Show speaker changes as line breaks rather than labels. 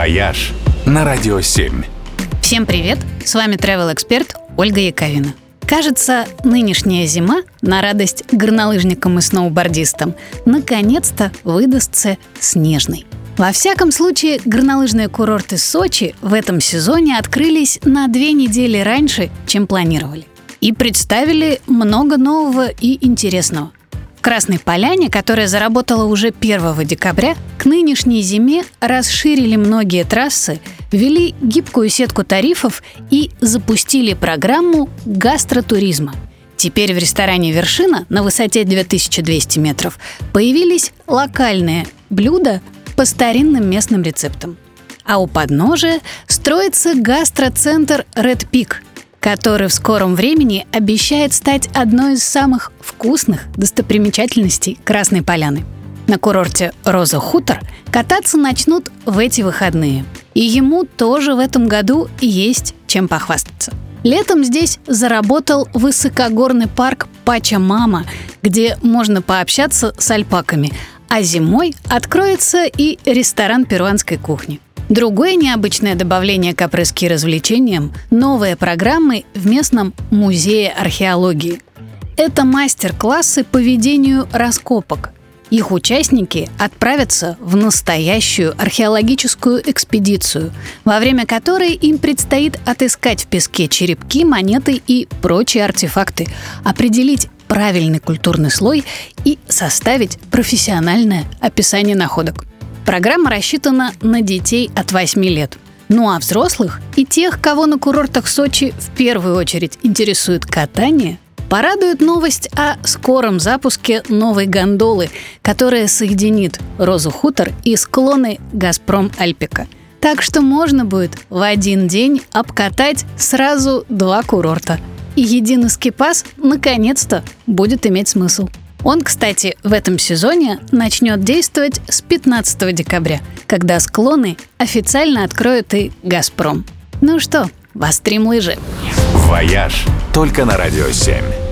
«Вояж» на Радио 7.
Всем привет! С вами travel эксперт Ольга Яковина. Кажется, нынешняя зима, на радость горнолыжникам и сноубордистам, наконец-то выдастся снежной. Во всяком случае, горнолыжные курорты Сочи в этом сезоне открылись на две недели раньше, чем планировали. И представили много нового и интересного. Красной Поляне, которая заработала уже 1 декабря, к нынешней зиме расширили многие трассы, ввели гибкую сетку тарифов и запустили программу гастротуризма. Теперь в ресторане «Вершина» на высоте 2200 метров появились локальные блюда по старинным местным рецептам. А у подножия строится гастроцентр Red Peak – который в скором времени обещает стать одной из самых вкусных достопримечательностей Красной Поляны. На курорте Роза Хутор кататься начнут в эти выходные. И ему тоже в этом году есть чем похвастаться. Летом здесь заработал высокогорный парк Пача Мама, где можно пообщаться с альпаками, а зимой откроется и ресторан перуанской кухни – Другое необычное добавление к опрыски развлечениям – новые программы в местном музее археологии. Это мастер-классы по ведению раскопок. Их участники отправятся в настоящую археологическую экспедицию, во время которой им предстоит отыскать в песке черепки, монеты и прочие артефакты, определить правильный культурный слой и составить профессиональное описание находок. Программа рассчитана на детей от 8 лет. Ну а взрослых и тех, кого на курортах Сочи в первую очередь интересует катание, порадует новость о скором запуске новой гондолы, которая соединит Розу Хутор и склоны Газпром Альпика. Так что можно будет в один день обкатать сразу два курорта. И единый скипас наконец-то будет иметь смысл. Он, кстати, в этом сезоне начнет действовать с 15 декабря, когда склоны официально откроет и «Газпром». Ну что, вострим лыжи.
«Вояж» только на «Радио 7».